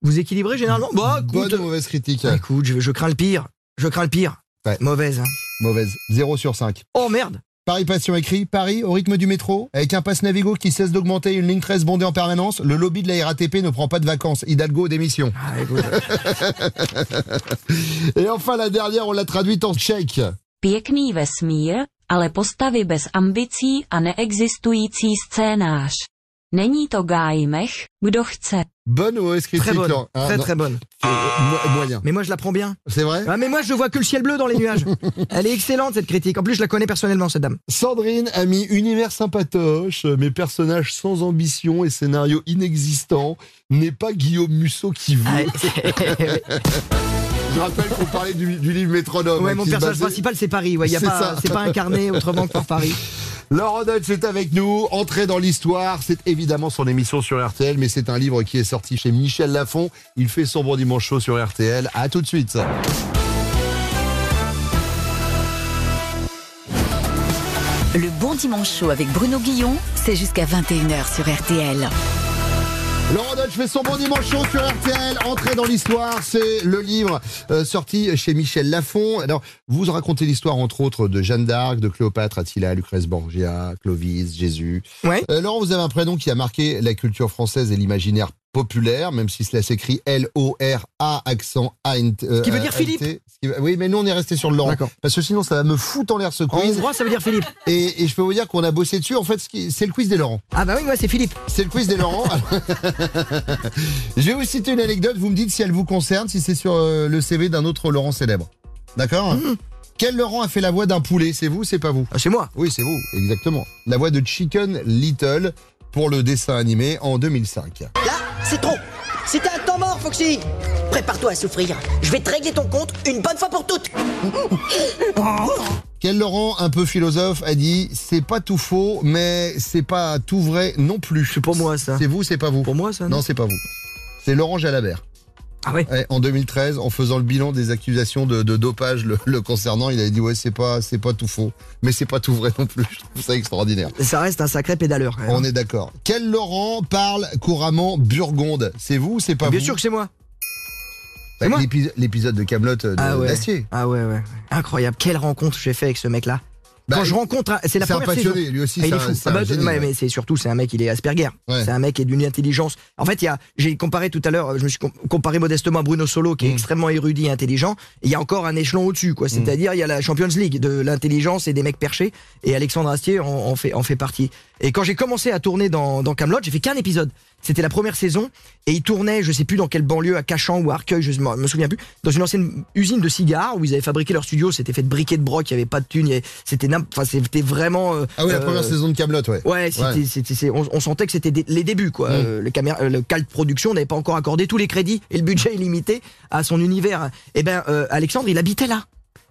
Vous équilibrez généralement? Bah, écoute, Bonne ou mauvaise critique? Bah, écoute, je, je crains le pire. Je crains le pire. Ouais. Mauvaise. hein. Mauvaise. 0 sur 5. Oh merde Paris Passion écrit, Paris au rythme du métro, avec un pass Navigo qui cesse d'augmenter une ligne 13 bondée en permanence, le lobby de la RATP ne prend pas de vacances. Hidalgo démission. Ah. Et enfin la dernière, on l'a traduite en tchèque. Pěkný vesmír, ale postavy bez ambicí a neexistující scénář. Není to Gájmech, kdo chce. Bonne ou mauvaise critique Très bonne. Ah, très non. très bonne. Mo- moyen. Mais moi je la prends bien. C'est vrai Ah, mais moi je vois que le ciel bleu dans les nuages. Elle est excellente cette critique. En plus je la connais personnellement cette dame. Sandrine a mis univers sympatoche, mes personnages sans ambition et scénario inexistant. N'est pas Guillaume Musso qui veut. Je rappelle qu'on parlait du, du livre Métronome. Ouais, hein, mon personnage basait- principal c'est Paris. Ouais, y a C'est pas, ça. c'est pas incarné autrement que par Paris. Laurent Dutch est avec nous, entrée dans l'histoire. C'est évidemment son émission sur RTL, mais c'est un livre qui est sorti chez Michel Lafon. Il fait son bon dimanche chaud sur RTL. À tout de suite. Le bon dimanche chaud avec Bruno Guillon, c'est jusqu'à 21h sur RTL. Dutch fait son bon dimanche chaud sur RTL. Entrée dans l'histoire, c'est le livre euh, sorti chez Michel Lafon. Alors, vous racontez l'histoire entre autres de Jeanne d'Arc, de Cléopâtre, Attila, Lucrèce Borgia, Clovis, Jésus. Ouais. Euh, Laurent, vous avez un prénom qui a marqué la culture française et l'imaginaire populaire, même si cela s'écrit L-O-R-A, accent A. Ce qui veut dire Philippe. Oui, mais nous on est resté sur le Laurent. D'accord. Parce que sinon ça va me foutre en l'air ce En quiz. hongrois ça veut dire Philippe. Et, et je peux vous dire qu'on a bossé dessus. En fait, c'est le quiz des Laurents. Ah bah oui, ouais, c'est Philippe. C'est le quiz des Laurents. je vais vous citer une anecdote. Vous me dites si elle vous concerne, si c'est sur euh, le CV d'un autre Laurent célèbre. D'accord Quel Laurent a fait la voix d'un poulet? C'est vous, c'est pas vous? Ah, c'est moi. Oui, c'est vous, exactement. La voix de Chicken Little pour le dessin animé en 2005. Là, c'est trop. C'était un temps mort, Foxy. Prépare-toi à souffrir. Je vais te régler ton compte une bonne fois pour toutes. Quel Laurent, un peu philosophe, a dit c'est pas tout faux, mais c'est pas tout vrai non plus. C'est pour moi ça. C'est vous, c'est pas vous. Pour moi ça. Non, c'est pas vous. C'est Laurent Jalabert. Ah ouais. Ouais, en 2013, en faisant le bilan des accusations de, de dopage le, le concernant, il avait dit ouais c'est pas c'est pas tout faux, mais c'est pas tout vrai non plus. Je trouve ça extraordinaire. Ça reste un sacré pédaleur. quand même. On est d'accord. Quel Laurent parle couramment burgonde? C'est vous ou c'est pas Bien vous? sûr que c'est moi. Bah, L'épisode de Camelot de Ah ouais. d'Acier. Ah ouais, ouais. Incroyable. Quelle rencontre j'ai fait avec ce mec-là. Bah, Quand je rencontre, c'est la première passionné, saison. lui aussi, Ah, il est fou. Ah bah, génie, ouais, ouais. mais c'est surtout c'est un mec, il est Asperger. Ouais. C'est un mec qui est d'une intelligence. En fait, il y a, j'ai comparé tout à l'heure, je me suis com- comparé modestement à Bruno Solo, Mm. qui est extrêmement érudit et intelligent. Il y a encore un échelon au-dessus, quoi. C'est-à-dire, il y a la Champions League de l'intelligence et des mecs perchés. Et Alexandre Astier en, en fait, en fait partie. Et quand j'ai commencé à tourner dans, dans Camelot, j'ai fait qu'un épisode. C'était la première saison et il tournait, je sais plus dans quelle banlieue, à Cachan ou à Arcueil, je me me souviens plus, dans une ancienne usine de cigares où ils avaient fabriqué leur studio. C'était fait de briquets de broc, il y avait pas de thunes, c'était n'im- enfin c'était vraiment. euh, Ah oui, la euh, première saison de Camelot, ouais. Ouais, c'était, on, on sentait que c'était les débuts, quoi. Mm. Euh, le, caméra, euh, le Cal Production n'avait pas encore accordé tous les crédits et le budget illimité à son univers. Et ben, euh, Alexandre, il habitait là.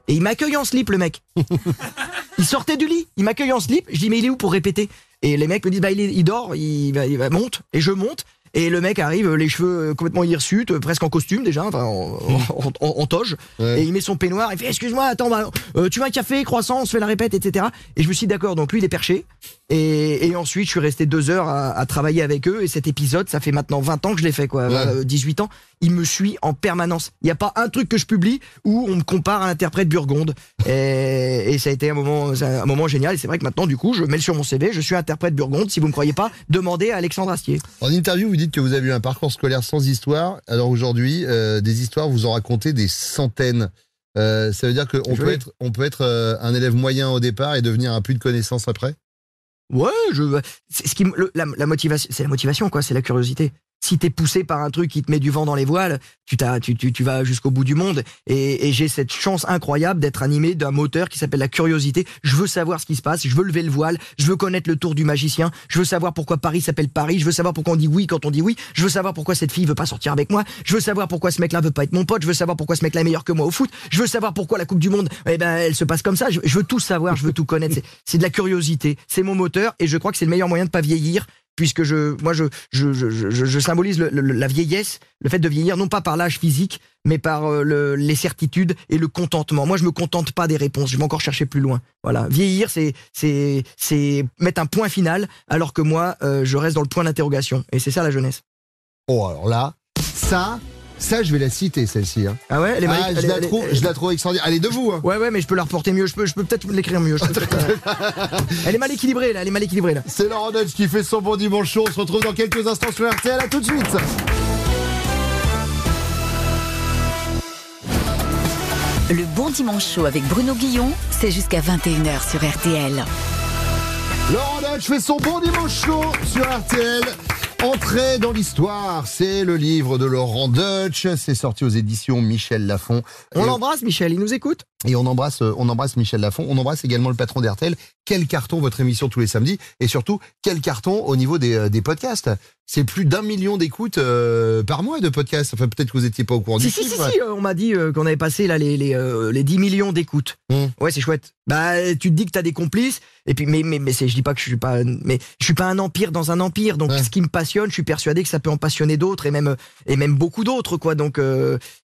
Et il m'accueille en slip, le mec. il sortait du lit, il m'accueille en slip. Je dis, mais il est où pour répéter? Et les mecs me disent, bah, il, est- il dort, il, monte. Et je monte. Et le mec arrive, les cheveux euh, complètement hirsutes, euh, presque en costume déjà, enfin en, en- en- en toge. Ouais. Et il met son peignoir, il fait excuse-moi, attends, bah, euh, tu veux un café, croissant, on se fait la répète, etc. Et je me suis dit, d'accord, donc lui il est perché. Et, et ensuite je suis resté deux heures à, à travailler avec eux. Et cet épisode, ça fait maintenant 20 ans que je l'ai fait, quoi, Ouais. euh, 18 ans. Il me suit en permanence. Il n'y a pas un truc que je publie où on me compare à l'interprète Burgonde. Et, et ça a été un moment, un moment génial. Et c'est vrai que maintenant, du coup, je mets sur mon CV, je suis interprète Burgonde. Si vous me croyez pas, demandez à Alexandre Astier. En interview, vous dites que vous avez eu un parcours scolaire sans histoire. Alors aujourd'hui, euh, des histoires, vous en racontez des centaines. Euh, ça veut dire qu'on peut être, on peut être euh, un élève moyen au départ et devenir un puits de connaissances après? Ouais, je. c'est Ce qui, le- la motivation, c'est la motivation, quoi. C'est la curiosité. Si t'es poussé par un truc qui te met du vent dans les voiles, tu t'as, tu, tu, tu vas jusqu'au bout du monde. Et, et j'ai cette chance incroyable d'être animé d'un moteur qui s'appelle la curiosité. Je veux savoir ce qui se passe. Je veux lever le voile. Je veux connaître le tour du magicien. Je veux savoir pourquoi Paris s'appelle Paris. Je veux savoir pourquoi on dit oui quand on dit oui. Je veux savoir pourquoi cette fille veut pas sortir avec moi. Je veux savoir pourquoi ce mec-là veut pas être mon pote. Je veux savoir pourquoi ce mec-là est meilleur que moi au foot. Je veux savoir pourquoi la Coupe du Monde, eh ben, elle se passe comme ça. Je, je veux tout savoir. Je veux tout connaître. C'est- C'est de la curiosité. C'est mon moteur et je crois que c'est le meilleur moyen de pas vieillir puisque je, moi, je, je, je, je, symbolise la vieillesse, le fait de vieillir, non pas par l'âge physique, mais par euh, le- les certitudes et le contentement. Moi, je me contente pas des réponses. Je vais encore chercher plus loin. Voilà, vieillir, c'est, c'est, c'est mettre un point final, alors que moi, euh, je reste dans le point d'interrogation. Et c'est ça la jeunesse. Oh, alors là, ça, ça, je vais la citer, celle-ci. hein. Ah ouais, elle est Ah, je, Elle la trouve, elle- je la trouve extraordinaire. Elle est debout. Hein. Ouais, ouais, mais je peux la reporter mieux. Je peux, je peux peut-être l'écrire mieux. Je peux peut-être, euh, elle est mal équilibrée là. Elle est mal équilibrée là. C'est Laurent Dutch qui fait son bon dimanche chaud. On se retrouve dans quelques instants sur RTL. À tout de suite. Le bon dimanche chaud avec Bruno Guillon, c'est jusqu'à 21h sur RTL. Laurent Dutch fait son bon dimanche chaud sur RTL. Entrée dans l'histoire, c'est le livre de Laurent Dutch. C'est sorti aux éditions Michel Lafon. On l'embrasse, Michel. Il nous écoute. Et on embrasse, euh, on embrasse Michel Lafon. On embrasse également le patron d'RTL. Quel carton votre émission tous les samedis et surtout quel carton au niveau des, euh, des podcasts. C'est plus d'un million d'écoutes euh, par mois de podcasts. Enfin peut-être que vous étiez pas au courant Si, du si, si, chiffre. si, euh, on m'a dit euh, qu'on avait passé là les, les, euh, les 10 millions d'écoutes. Mmh. Ouais, c'est chouette. Bah, tu te dis que t'as des complices, et puis, mais, mais, mais c'est, je dis pas que je suis pas, mais je suis pas un empire dans un empire, donc ce qui me passionne, je suis persuadé que ça peut en passionner d'autres, et même, et même beaucoup d'autres, quoi. Donc,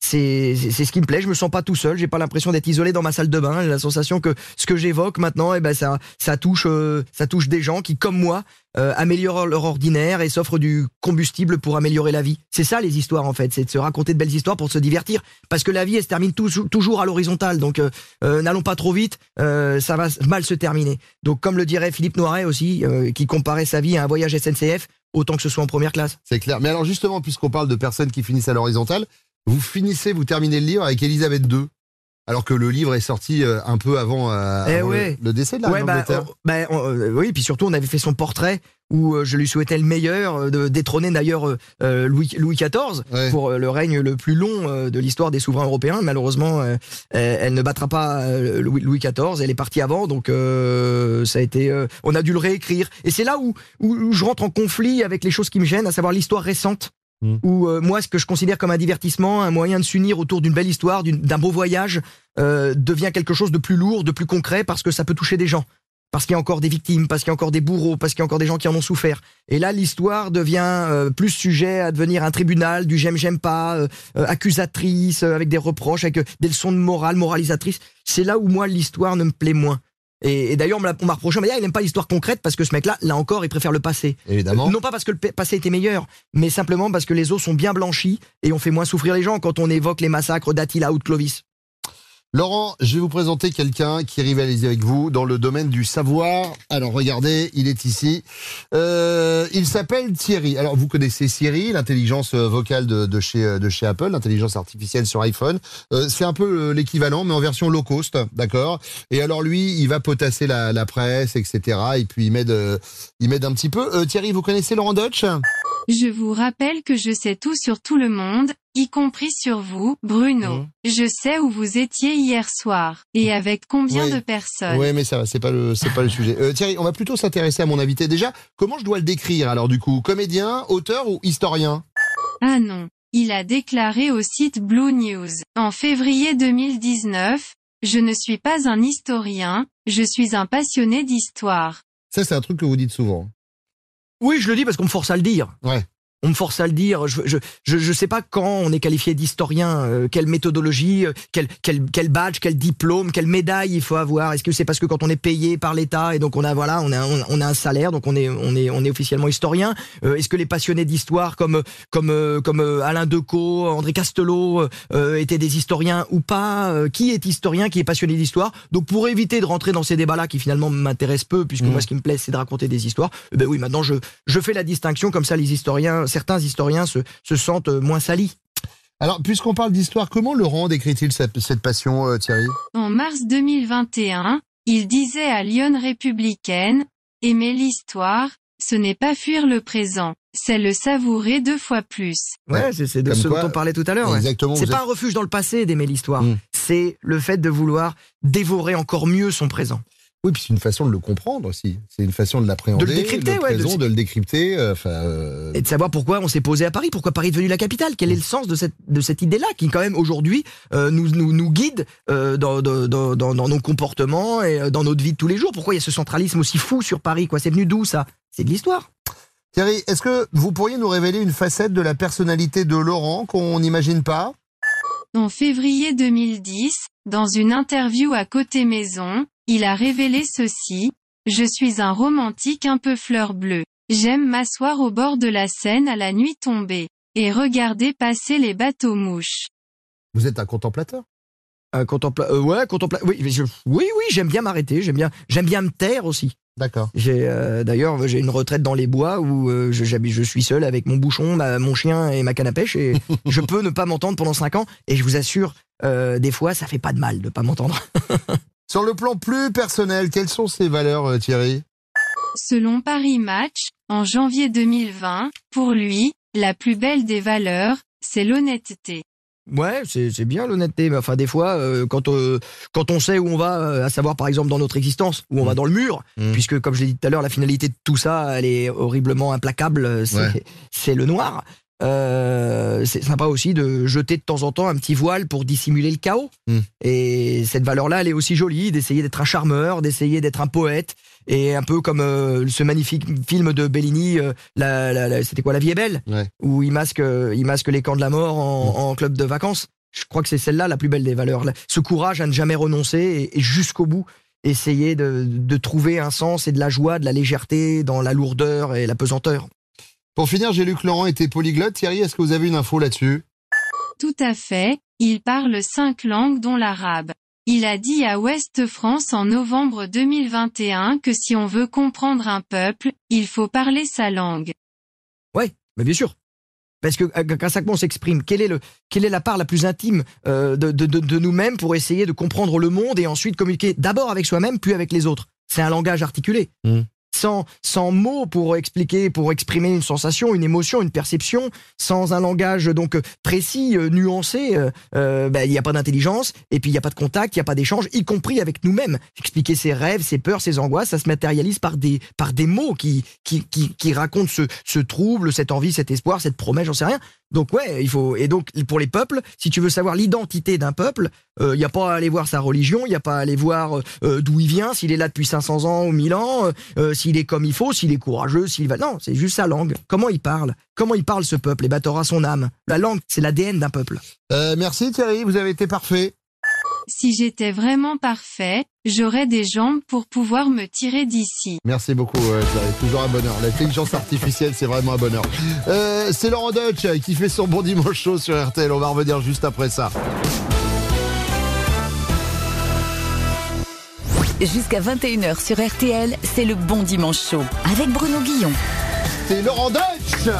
c'est, c'est ce qui me plaît, je me sens pas tout seul, j'ai pas l'impression d'être isolé dans ma salle de bain, j'ai la sensation que ce que j'évoque maintenant, et ben, ça, ça touche, ça touche des gens qui, comme moi, euh, améliorent leur ordinaire et s'offrent du combustible pour améliorer la vie. C'est ça les histoires en fait, c'est de se raconter de belles histoires pour se divertir. Parce que la vie elle se termine tou- toujours à l'horizontale, donc euh, euh, n'allons pas trop vite, euh, ça va mal se terminer. Donc comme le dirait Philippe Noiret aussi, qui comparait sa vie à un voyage SNCF, autant que ce soit en première classe. C'est clair. Mais alors justement, puisqu'on parle de personnes qui finissent à l'horizontale, vous finissez, vous terminez le livre avec Elisabeth II. Alors que le livre est sorti euh, un peu avant, euh, Eh avant le- ouais. le, décès de la Ouais, bah, on- bah, on- euh, oui, puis surtout on avait fait son portrait où euh, je lui souhaitais le meilleur, de détrôner d'ailleurs Louis, Louis XIV pour le règne le plus long de l'histoire des souverains européens. Malheureusement, elle, ne battra pas Louis, Louis XIV. Elle est partie avant, donc ça a été. on a dû le réécrire. Et c'est là où je rentre en conflit avec les choses qui me gênent, à savoir l'histoire récente. Où euh, moi, ce que je considère comme un divertissement, un moyen de s'unir autour d'une belle histoire, d'un beau voyage, euh, devient quelque chose de plus lourd, de plus concret, parce que ça peut toucher des gens parce qu'il y a encore des victimes, parce qu'il y a encore des bourreaux, parce qu'il y a encore des gens qui en ont souffert. Et là, l'histoire devient euh, plus sujet à devenir un tribunal du j'aime, j'aime pas, euh, euh, accusatrice, euh, avec des reproches, avec des leçons de morale, moralisatrice. C'est là où moi, l'histoire ne me plaît moins. Et, et d'ailleurs, on m'a reproché, on m'a dit, ah, il n'aime pas l'histoire concrète parce que ce mec-là, là encore, il préfère le passé. Évidemment. Non pas parce que le pa- passé était meilleur, mais simplement parce que les os sont bien blanchis et on fait moins souffrir les gens quand on évoque les massacres d'Attila ou de Clovis. Laurent, je vais vous présenter quelqu'un qui rivalise avec vous dans le domaine du savoir. Alors regardez, il est ici. Euh, il s'appelle Thierry. Alors vous connaissez Siri, l'intelligence euh, vocale de, de chez euh, de chez Apple, l'intelligence artificielle sur iPhone. Euh, c'est un peu euh, l'équivalent, mais en version low cost, d'accord? Et alors lui, il va potasser la, presse, etc. Et puis il m'aide, il m'aide un petit peu. Thierry, vous connaissez Laurent Dutch Je vous rappelle que je sais tout sur tout le monde, y compris sur vous, Bruno. Je sais où vous étiez hier soir. Et avec combien Oui. de personnes? Oui, mais ça va, c'est pas le, c'est pas le sujet. Euh, Thierry, on va plutôt s'intéresser à mon invité. Déjà, comment je dois le décrire alors du coup? Comédien, auteur ou historien? Ah non. Il a déclaré au site Blue News, en février 2019, Je ne suis pas un historien, je suis un passionné d'histoire. Ça, c'est un truc que vous dites souvent. Oui, je le dis parce qu'on me force à le dire. Ouais. On me force à le dire. Je je je, je sais pas quand on est qualifié d'historien, euh, quelle méthodologie, euh, quel quel quel badge, quel diplôme, quelle médaille il faut avoir. Est-ce que c'est parce que quand on est payé par l'État et donc on a voilà, on a on, on a un salaire, donc on est on est on est officiellement historien. Euh, Est-ce que les passionnés d'histoire comme comme comme Alain Decaux, André Castelot étaient des historiens ou pas Qui est historien, qui est passionné d'histoire? Donc pour éviter de rentrer dans ces débats-là qui finalement m'intéressent peu, puisque moi ce qui me plaît c'est de raconter des histoires. eh Ben oui, maintenant je je fais la distinction comme ça les historiens, certains historiens se se sentent moins salis. Alors, puisqu'on parle d'histoire, comment Laurent décrit-il cette, cette passion, euh, Thierry? En mars 2021, il disait à Lyon républicaine, aimer l'histoire, ce n'est pas fuir le présent, c'est le savourer deux fois plus. Ouais, c'est c'est de Comme ce quoi- dont on parlait tout à l'heure. ouais. Exactement, C'est pas êtes- un refuge dans le passé d'aimer l'histoire. Mm. C'est le fait de vouloir dévorer encore mieux son présent. Oui, puis c'est une façon de le comprendre aussi. C'est une façon de l'appréhender, De le décrypter, le ouais, de- présent, de, le décrypter. euh, Enfin, euh, Et de savoir pourquoi on s'est posé à Paris, pourquoi Paris est devenu la capitale, quel est le sens de cette, de cette idée-là qui quand même aujourd'hui euh, nous, nous, nous guide euh, dans, dans, dans, dans- dans nos comportements et euh, dans notre vie de tous les jours? Pourquoi il y a ce centralisme aussi fou sur Paris quoi? C'est venu d'où ça? C'est de l'histoire. Thierry, est-ce que vous pourriez nous révéler une facette de la personnalité de Laurent qu'on n'imagine pas? En février 2010, dans une interview à Côté Maison, il a révélé ceci. Je suis un romantique un peu fleur bleue. J'aime m'asseoir au bord de la Seine à la nuit tombée. Et regarder passer les bateaux mouches. Vous êtes un contemplateur? Un contempla... euh, ouais, contempla... Oui, je- oui, oui, j'aime bien m'arrêter. J'aime bien, j'aime bien me taire aussi. D'accord. J'ai euh, d'ailleurs j'ai une retraite dans les bois où euh, je, j'habite- je suis seul avec mon bouchon, ma- mon chien et ma canne à pêche et je peux ne pas m'entendre pendant cinq ans et je vous assure euh, des fois ça fait pas de mal de pas m'entendre. Sur le plan plus personnel, quelles sont ces valeurs, euh, Thierry? Selon Paris Match, en janvier 2020, pour lui, la plus belle des valeurs, c'est l'honnêteté. Ouais, c'est c'est bien l'honnêteté, mais enfin des fois euh, quand euh, quand on sait où on va, euh, à savoir par exemple dans notre existence, où on va dans le mur, Mm. puisque comme je l'ai dit tout à l'heure, la finalité de tout ça, elle est horriblement implacable, c'est Ouais. c'est le noir. Euh, c'est sympa aussi de jeter de temps en temps un petit voile pour dissimuler le chaos. Mm. Et cette valeur-là, elle est aussi jolie, d'essayer d'être un charmeur, d'essayer d'être un poète, et un peu comme euh, ce magnifique film de Bellini, euh, la, la- la- c'était quoi, La vie est belle, Ouais. où il masque, il masque les camps de la mort en, en club de vacances. Je crois que c'est celle-là la plus belle des valeurs. Ce courage à ne jamais renoncer et, et jusqu'au bout essayer de, de trouver un sens et de la joie, de la légèreté dans la lourdeur et la pesanteur. Pour finir, j'ai lu que Laurent était polyglotte. Thierry, est-ce que vous avez une info là-dessus? Tout à fait, il parle cinq langues dont l'arabe. Il a dit à Ouest France en novembre 2021 que si on veut comprendre un peuple, il faut parler sa langue. Ouais, mais bien sûr. Parce que euh, quand ça on s'exprime, quelle est le, quelle est la part la plus intime euh, de, de, de, de nous-mêmes pour essayer de comprendre le monde et ensuite communiquer d'abord avec soi-même puis avec les autres? C'est un langage articulé. Mm. Sans, mots pour expliquer, pour exprimer une sensation, une émotion, une perception, sans un langage donc précis, euh, nuancé, euh, euh, ben, il n'y a pas d'intelligence et puis il n'y a pas de contact, il n'y a pas d'échange, y compris avec nous-mêmes. Expliquer ses rêves, ses peurs, ses angoisses, ça se matérialise par des, par des mots qui, qui, qui, qui racontent ce, ce trouble, cette envie, cet espoir, cette promesse, j'en sais rien. Donc ouais, il faut et donc pour les peuples, si tu veux savoir l'identité d'un peuple, il n'y a pas à aller voir sa religion, il n'y a pas à aller voir euh, d'où il vient, s'il est là depuis 500 ans ou 1000 ans, euh, euh, s'il est comme il faut, s'il est courageux, s'il va non, c'est juste sa langue. Comment il parle? Comment il parle ce peuple? Et bah t'auras son âme. La langue, c'est l'ADN d'un peuple. Euh, Merci Thierry, vous avez été parfait. Si j'étais vraiment parfait, j'aurais des jambes pour pouvoir me tirer d'ici. Merci beaucoup, euh. Toujours un bonheur. L'intelligence artificielle, c'est vraiment un bonheur. Euh, c'est Laurent Deutsch qui fait son bon dimanche chaud sur RTL. On va revenir juste après ça. Jusqu'à 21h sur RTL, c'est le bon dimanche chaud avec Bruno Guillon. C'est Laurent Deutsch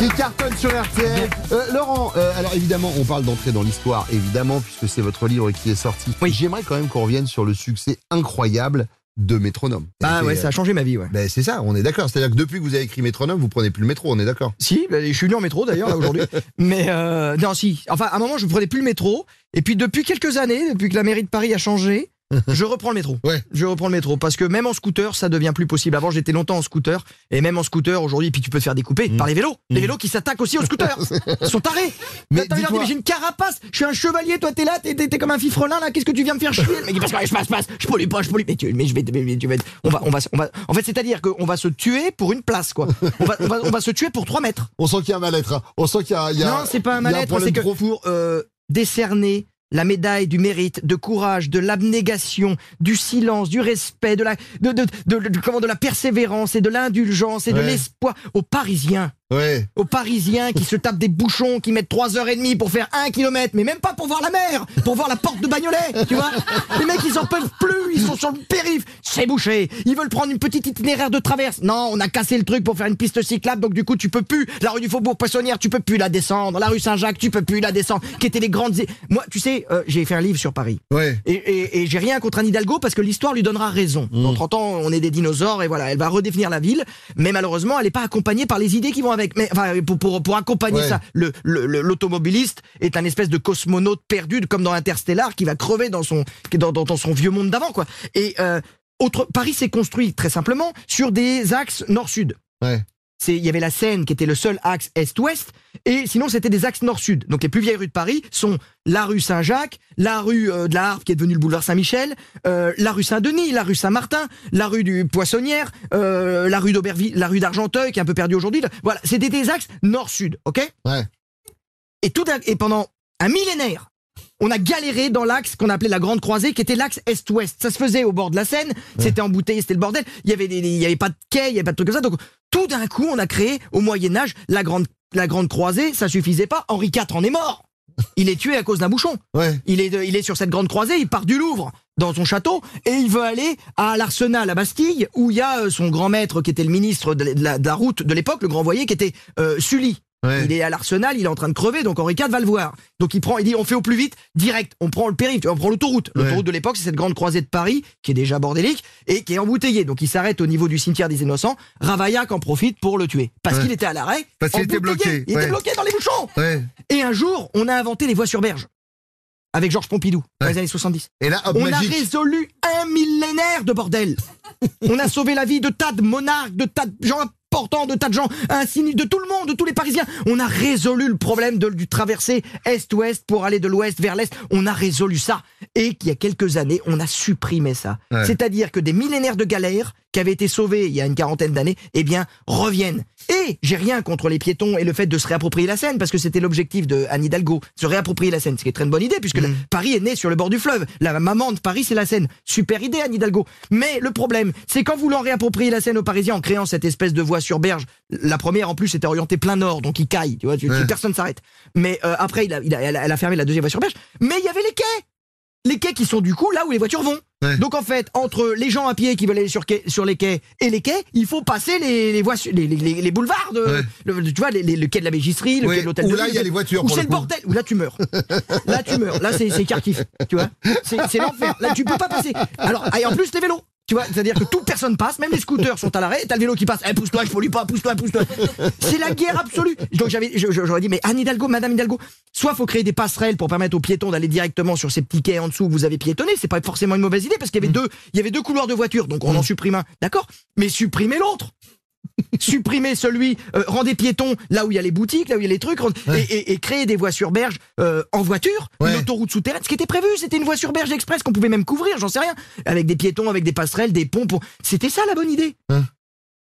qui cartonne sur RTL. Euh, Laurent, euh, alors évidemment, on parle d'entrer dans l'histoire, évidemment, puisque c'est votre livre qui est sorti. Oui. J'aimerais quand même qu'on revienne sur le succès incroyable de Métronome. Ah ouais, euh, ça a changé ma vie, ouais. Ben c'est ça, on est d'accord. C'est-à-dire que depuis que vous avez écrit Métronome, vous prenez plus le métro, on est d'accord. Si, bah, je suis venu en métro d'ailleurs aujourd'hui. Mais euh, non, si. Enfin, à un moment, je ne prenais plus le métro. Et puis depuis quelques années, depuis que la mairie de Paris a changé, je reprends le métro. Ouais. Je reprends le métro parce que même en scooter, ça devient plus possible. Avant, j'étais longtemps en scooter et même en scooter aujourd'hui, puis tu peux te faire découper par les vélos. Les vélos qui s'attaquent aussi aux scooters. Ils sont tarés. Mais Mais j'ai une carapace. Je suis un chevalier. Toi, t'es là, t'es, comme un fifrelin là. Qu'est-ce que tu viens me faire chier? Mais que je passe, passe. Je pollue pas, je pollue. Mais tu, mais je vais, mais tu vas, on va, on va, on va. En fait, c'est-à-dire qu'on va se tuer pour une place, quoi. On va, on va, on va se tuer pour 3 mètres. On sent qu'il y a un mal-être. hein. On sent qu'il y a, il y a- Non, c'est pas un mal-être, c'est que pour euh, décerner la médaille du mérite, de courage, de l'abnégation, du silence, du respect, de la, de, de, de- de- comment, de la persévérance et de l'indulgence et de l'espoir aux Parisiens. Ouais. Aux Parisiens qui se tapent des bouchons, qui mettent 3 heures et demie pour faire un kilomètre, mais même pas pour voir la mer, pour voir la porte de Bagnolet, tu vois. Les mecs, ils en peuvent plus, ils sont sur le périph', c'est bouché. Ils veulent prendre une petite itinéraire de traverse. Non, on a cassé le truc pour faire une piste cyclable, donc du coup, tu peux plus. La rue du Faubourg Poissonnière, tu peux plus la descendre. La rue Saint-Jacques, tu peux plus la descendre. Qui étaient les grandes. Moi, tu sais, euh, j'ai fait un livre sur Paris. Ouais. Et, et, et j'ai rien contre Anne Hidalgo parce que l'histoire lui donnera raison. Dans 30 ans, on est des dinosaures et voilà, elle va redéfinir la ville. Mais malheureusement, elle n'est pas accompagnée par les idées qui vont avec. Mais enfin, pour, pour, pour accompagner Ouais. ça, le, le- le- l'automobiliste est un espèce de cosmonaute perdu, comme dans Interstellar, qui va crever dans son, dans, dans, dans son vieux monde d'avant, quoi. Et euh, autre, Paris s'est construit très simplement sur des axes nord-sud. Ouais. C'est il y avait la Seine qui était le seul axe est-ouest, et sinon c'était des axes nord-sud. Donc les plus vieilles rues de Paris sont la rue Saint-Jacques, la rue euh, de la Harpe qui est devenue le boulevard Saint-Michel, euh, la rue Saint-Denis, la rue Saint-Martin, la rue du Poissonnière, euh, la rue d'Auberville, la rue d'Argenteuil qui est un peu perdue aujourd'hui. Voilà, c'était des axes nord-sud, ok? Ouais. Et tout et pendant un millénaire, on a galéré dans l'axe qu'on appelait la Grande Croisée, qui était l'axe Est-Ouest. Ça se faisait au bord de la Seine, c'était embouteillé, c'était le bordel. Il y avait des, il y avait pas de quai, il y avait pas de trucs comme ça. Donc tout d'un coup, on a créé au Moyen Âge la Grande la Grande Croisée. Ça suffisait pas. Henri IV en est mort. Il est tué à cause d'un bouchon. Il est il est sur cette Grande Croisée. Il part du Louvre dans son château et il veut aller à l'Arsenal à Bastille où il y a euh, son grand maître qui était le ministre la- de la route de l'époque, le grand voyer qui était euh, Sully. Il est à l'Arsenal, il est en train de crever, donc Henri IV va le voir. Donc il prend, il dit on fait au plus vite, direct, on prend le périph', on prend l'autoroute. L'autoroute de l'époque, c'est cette grande croisée de Paris qui est déjà bordélique et qui est embouteillée. Donc il s'arrête au niveau du cimetière des Innocents. Ravaillac en profite pour le tuer parce Ouais. qu'il était à l'arrêt. Parce qu'il était bloqué, Il était bloqué dans les bouchons. Et un jour, on a inventé les voies sur berge avec Georges Pompidou dans les années 70. Et là, hop, on magique. a résolu un millénaire de bordel. on a sauvé la vie de tas de monarques, de tas de gens importants, de tas de gens insignes, de tout le monde, de tous les Parisiens. On a résolu le problème de- du traversé est-ouest pour aller de l'ouest vers l'est. On a résolu ça. Et qu'il y a quelques années, on a supprimé ça. Ouais. C'est-à-dire que des millénaires de galères qui avaient été sauvés il y a une quarantaine d'années, eh bien, reviennent. Et j'ai rien contre les piétons et le fait de se réapproprier la Seine, parce que c'était l'objectif de Anne Hidalgo, se réapproprier la Seine, ce qui est très une bonne idée, puisque le- Paris est né sur le bord du fleuve. La maman de Paris, c'est la Seine. Super idée, Anne Hidalgo. Mais le problème, c'est qu'en voulant réapproprier la Seine aux Parisiens, en créant cette espèce de voie sur berge, la première en plus était orientée plein nord, donc il caille, tu vois, Ouais. personne s'arrête. Mais euh, après, il a, elle a fermé la deuxième voie sur berge. Mais il y avait les quais les quais qui sont du coup là où les voitures vont. Donc en fait, entre les gens à pied qui veulent aller sur, quai- sur les quais et les quais, il faut passer les, les, voies, su- les, les, les- les boulevards, de, le- tu vois, le quai de la Mégisserie, le quai de l'hôtel où de là, Ville, il y a les voitures, Où c'est le coup. bordel, où là tu meurs. Là tu meurs, là c'est Kharkiv, tu vois. C'est c'est l'enfer, là tu peux pas passer. Alors, et en plus les vélos. Tu vois, c'est-à-dire que toute personne passe, même les scooters sont à l'arrêt, et t'as le vélo qui passe, eh, pousse-toi, je pollue pas, pousse-toi, pousse-toi. C'est la guerre absolue. Donc j'avais, j'aurais dit, mais Anne Hidalgo, Madame Hidalgo, soit faut créer des passerelles pour permettre aux piétons d'aller directement sur ces petits quais en dessous où vous avez piétonné, c'est pas forcément une mauvaise idée parce qu'il y avait deux, il y avait deux couloirs de voitures, donc on en supprime un, d'accord, mais supprimez l'autre. Supprimez celui, euh, rendez piétons là où il y a les boutiques, là où il y a les trucs, rend- et, et, et créer des voies sur berge euh, en voiture, une autoroute souterraine. Ce qui était prévu, c'était une voie sur berge express qu'on pouvait même couvrir, j'en sais rien, avec des piétons, avec des passerelles, des ponts. pour- C'était ça la bonne idée.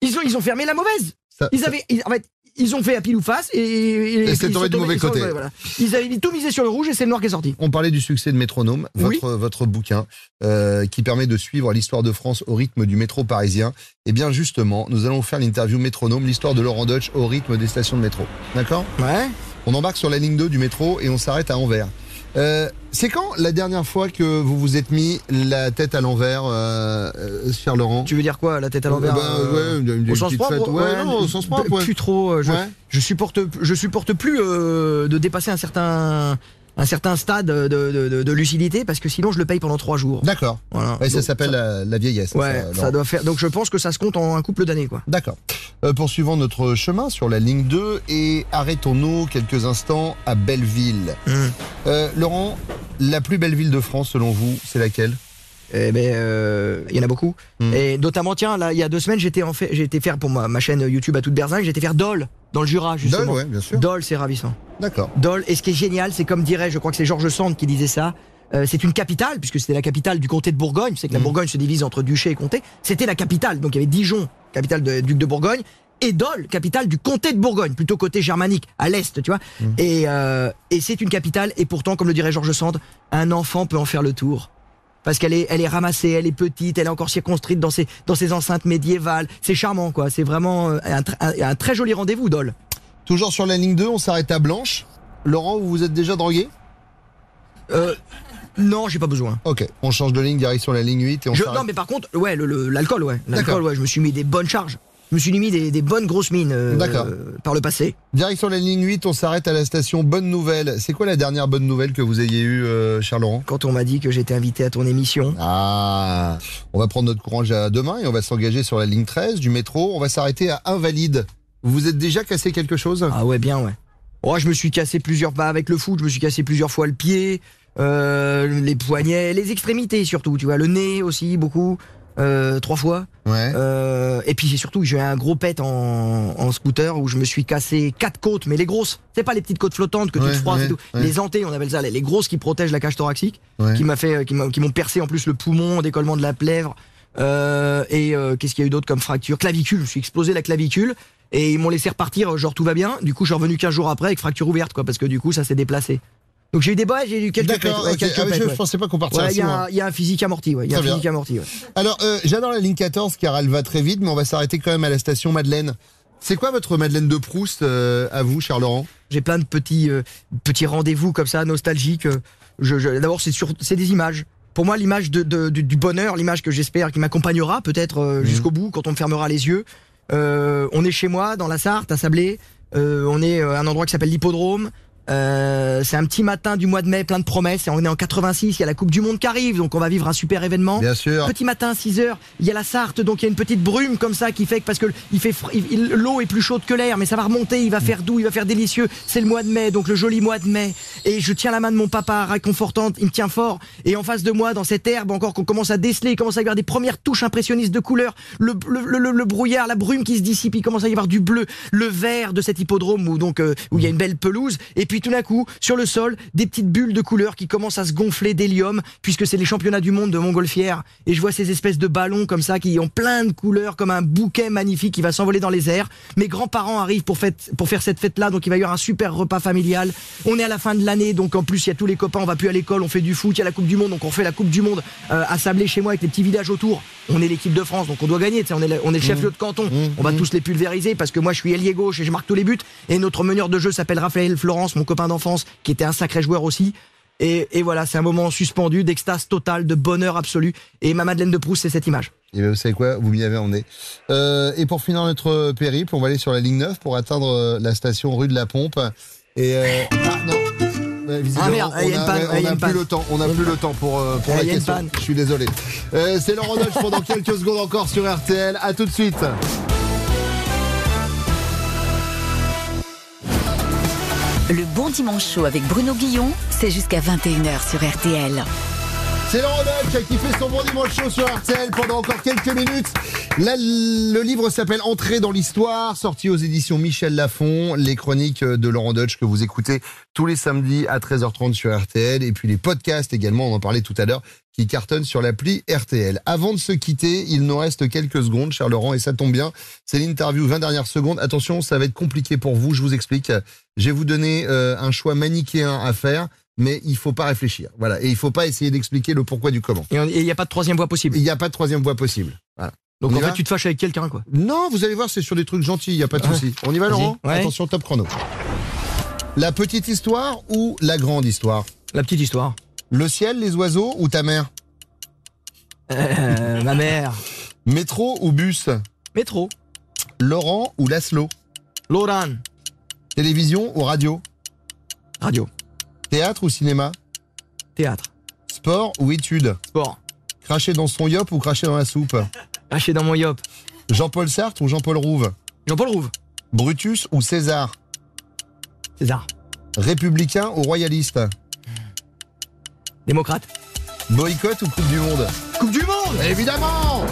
Ils ont, ils ont fermé la mauvaise. ils avaient, ils- en fait, ils ont fait à pile ou face et, et, Et c'est ils tombé du mauvais sont- côté. voilà. Ils avaient tout misé sur le rouge et c'est le noir qui est sorti. On parlait du succès de Métronome, votre, votre bouquin, euh, qui permet de suivre l'histoire de France au rythme du métro parisien. Et bien justement, nous allons faire l'interview Métronome, l'histoire de Laurent Deutsch au rythme des stations de métro. D'accord? Ouais. On embarque sur la ligne 2 du métro et on s'arrête à Anvers. Euh, c'est quand la dernière fois que vous vous êtes mis la tête à l'envers, euh, euh, cher Laurent? Tu veux dire quoi, la tête à l'envers Bah, euh, ouais, une- au sens propre fête, ouais, non, au sens propre, ouais. Plus trop. euh, je, Ouais. je supporte, je supporte plus euh, de dépasser un certain, un certain stade de, de, de- de lucidité parce que sinon je le paye pendant trois jours. D'accord. Voilà. Ouais, ça s'appelle la, la vieillesse. Ouais, ça, ça, doit faire. Donc je pense que ça se compte en un couple d'années, quoi. D'accord. Euh, poursuivons notre chemin sur la ligne 2 et arrêtons-nous quelques instants à Belleville. Mmh. Euh, Laurent, la plus belle ville de France selon vous, c'est laquelle? Eh ben, euh, il y en a beaucoup. Et notamment, tiens, là, il y a deux semaines, j'étais en fait, faire pour ma, ma chaîne YouTube à toute berzingue, j'étais faire Dole dans le Jura, justement. Dole, ouais, bien sûr. Dole, c'est ravissant. D'accord. Dole, et ce qui est génial, c'est comme dirait, je crois que c'est Georges Sand qui disait ça. Euh, c'est une capitale, puisque c'était la capitale du comté de Bourgogne. C'est que la Bourgogne se divise entre duché et comté. C'était la capitale. Donc il y avait Dijon, capitale de duc de Bourgogne, et Dole, capitale du comté de Bourgogne, plutôt côté germanique, à l'est, tu vois. Et, euh, et c'est une capitale, et pourtant, comme le dirait Georges Sand, un enfant peut en faire le tour. Parce qu'elle est, elle est ramassée, elle est petite, elle est encore circonscrite dans ses, dans ses enceintes médiévales. C'est charmant, quoi. C'est vraiment euh, un, un- un très joli rendez-vous, Dole. Toujours sur la ligne 2, on s'arrête à Blanche. Laurent, vous vous êtes déjà drogué? Euh, non, j'ai pas besoin. Ok, on change de ligne, direction la ligne 8 et on Je- non, mais par contre, ouais, l'alcool, ouais. L'alcool, ouais, je me suis mis des bonnes charges. Je me suis mis des, des bonnes grosses mines euh, euh, par le passé. Direction la ligne 8, on s'arrête à la station Bonne Nouvelle. C'est quoi la dernière bonne nouvelle que vous ayez eue, euh, cher Laurent? Quand on m'a dit que j'étais invité à ton émission. Ah On va prendre notre courage à demain et on va s'engager sur la ligne 13 du métro. On va s'arrêter à Invalide. Vous vous êtes déjà cassé quelque chose? Ah ouais, bien, ouais. Oh, je me suis cassé plusieurs pas avec le foot, je me suis cassé plusieurs fois le pied, euh, les poignets, les extrémités surtout, tu vois, le nez aussi, beaucoup. euh, trois fois. Ouais. Euh, et puis surtout, j'ai eu un gros pet en, en scooter où je me suis cassé quatre côtes, mais les grosses. C'est pas les petites côtes flottantes que tu te froisses et tout. Les antés, on appelle ça, les, les grosses qui protègent la cage thoracique, Ouais. qui m'a fait, qui m'ont percé en plus le poumon, décollement de la plèvre. Euh, et qu'est-ce qu'il y a eu d'autre comme fracture? Clavicule. Je suis explosé la clavicule. Et ils m'ont laissé repartir, genre tout va bien. Du coup, je suis revenu 15 jours après avec fracture ouverte, quoi, parce que du coup, ça s'est déplacé. Donc j'ai eu des bois, j'ai eu quelques. D'accord, ouais, ok. quelques Ah je ouais. pensais pas qu'on partirait Ouais, Il y, a un- il y a un physique amorti, ouais. Y a un physique amorti. Alors, euh, j'adore la ligne 14 car elle va très vite, mais on va s'arrêter quand même à la station Madeleine. C'est quoi votre Madeleine de Proust euh, à vous, cher Laurent? J'ai plein de petits euh, petits rendez-vous comme ça nostalgiques. Je, je- D'abord, c'est sur, c'est des images. Pour moi, l'image de, de- du, du bonheur, l'image que j'espère qui m'accompagnera peut-être euh, jusqu'au bout quand on me fermera les yeux. Euh, on est chez moi dans la Sarthe à Sablé. Euh, on est à un endroit qui s'appelle l'hippodrome. Euh, c'est un petit matin du mois de mai, plein de promesses. Et on est en 86, il y a la Coupe du Monde qui arrive, donc on va vivre un super événement. Bien sûr. Petit matin, 6 heures, il y a la Sarthe, donc il y a une petite brume comme ça qui fait que parce que il fait l'eau est plus chaude que l'air, mais ça va remonter, il va faire doux, il va faire délicieux. C'est le mois de mai, donc le joli mois de mai. Et je tiens la main de mon papa réconfortante, il me tient fort. Et en face de moi, dans cette herbe encore qu'on commence à déceler, il commence à y avoir des premières touches impressionnistes de le, le- le- le brouillard, la brume qui se dissipe, il commence à y avoir du bleu, le vert de cet hippodrome où donc euh, où il y a une belle pelouse. Et puis tout d'un coup, sur le sol, des petites bulles de couleurs qui commencent à se gonfler d'hélium, puisque c'est les championnats du monde de montgolfière. Et je vois ces espèces de ballons comme ça qui ont plein de couleurs, comme un bouquet magnifique qui va s'envoler dans les airs. Mes grands-parents arrivent pour, faire cette fête-là, donc il va y avoir un super repas familial. On est à la fin de l'année, donc en plus il y a tous les copains, on va plus à l'école, on fait du foot, il y a la Coupe du Monde, donc on fait la Coupe du Monde euh, à Sablé chez moi avec les petits villages autour. On est l'équipe de France, donc on doit gagner, on est le, on est le chef-lieu de canton. On va tous les pulvériser parce que moi je suis ailier gauche et je marque tous les buts. Et notre meneur de jeu s'appelle Raphaël Florence, mon copain d'enfance, qui était un sacré joueur aussi. Et, et voilà, c'est un moment suspendu, d'extase totale, de bonheur absolu. Et ma Madeleine de Proust, c'est cette image. Et bien, vous savez quoi? Vous m'y avez emmené. Euh, et pour finir notre périple, on va aller sur la ligne 9 pour atteindre euh, la station rue de la Pompe. Et euh, ah non. Visiblement, Ah merde, on il y a a, une panne, ouais, il y on a a une plus panne. le temps. On a plus le temps pour euh, pour la question. panne. Je suis désolé. Euh, c'est Laurent Dodge pendant quelques secondes encore sur RTL. À tout de suite. Le bon dimanche chaud avec Bruno Guillon, c'est jusqu'à 21h sur RTL. C'est Laurent Dodge qui fait son bon dimanche chaud sur RTL pendant encore quelques minutes. Là, le livre s'appelle Entrer dans l'histoire, sorti aux éditions Michel Lafon, les chroniques de Laurent Dodge que vous écoutez tous les samedis à 13h30 sur RTL et puis les podcasts également, on en parlait tout à l'heure, qui cartonnent sur l'appli RTL. Avant de se quitter, il nous reste quelques secondes, cher Laurent, et ça tombe bien. C'est l'interview 20 dernières secondes. Attention, ça va être compliqué pour vous, je vous explique. Je vais vous donner euh, un choix manichéen à faire mais il faut pas réfléchir. Voilà. Et il faut pas essayer d'expliquer le pourquoi du comment. Et il n'y a pas de troisième voie possible. Il n'y a pas de troisième voie possible. Voilà. Donc On en fait, tu te fâches avec quelqu'un, quoi. Non, vous allez voir, c'est sur des trucs gentils, il n'y a pas de Ouais. souci. On y va. Laurent Ouais. Attention, top chrono. La petite histoire ou la grande histoire? La petite histoire. Le ciel, les oiseaux ou ta mère? Euh, ma mère. Métro ou bus? Métro. Laurent ou Laszlo? Laurent. Télévision ou radio? Radio. Théâtre ou cinéma Théâtre. Sport ou études Sport. Cracher dans son yop ou cracher dans la soupe Lâché dans mon yop. Jean-Paul Sartre ou Jean-Paul Rouve Jean-Paul Rouve. Brutus ou César César. Républicain ou royaliste Démocrate. Boycott ou Coupe du Monde Coupe du Monde Évidemment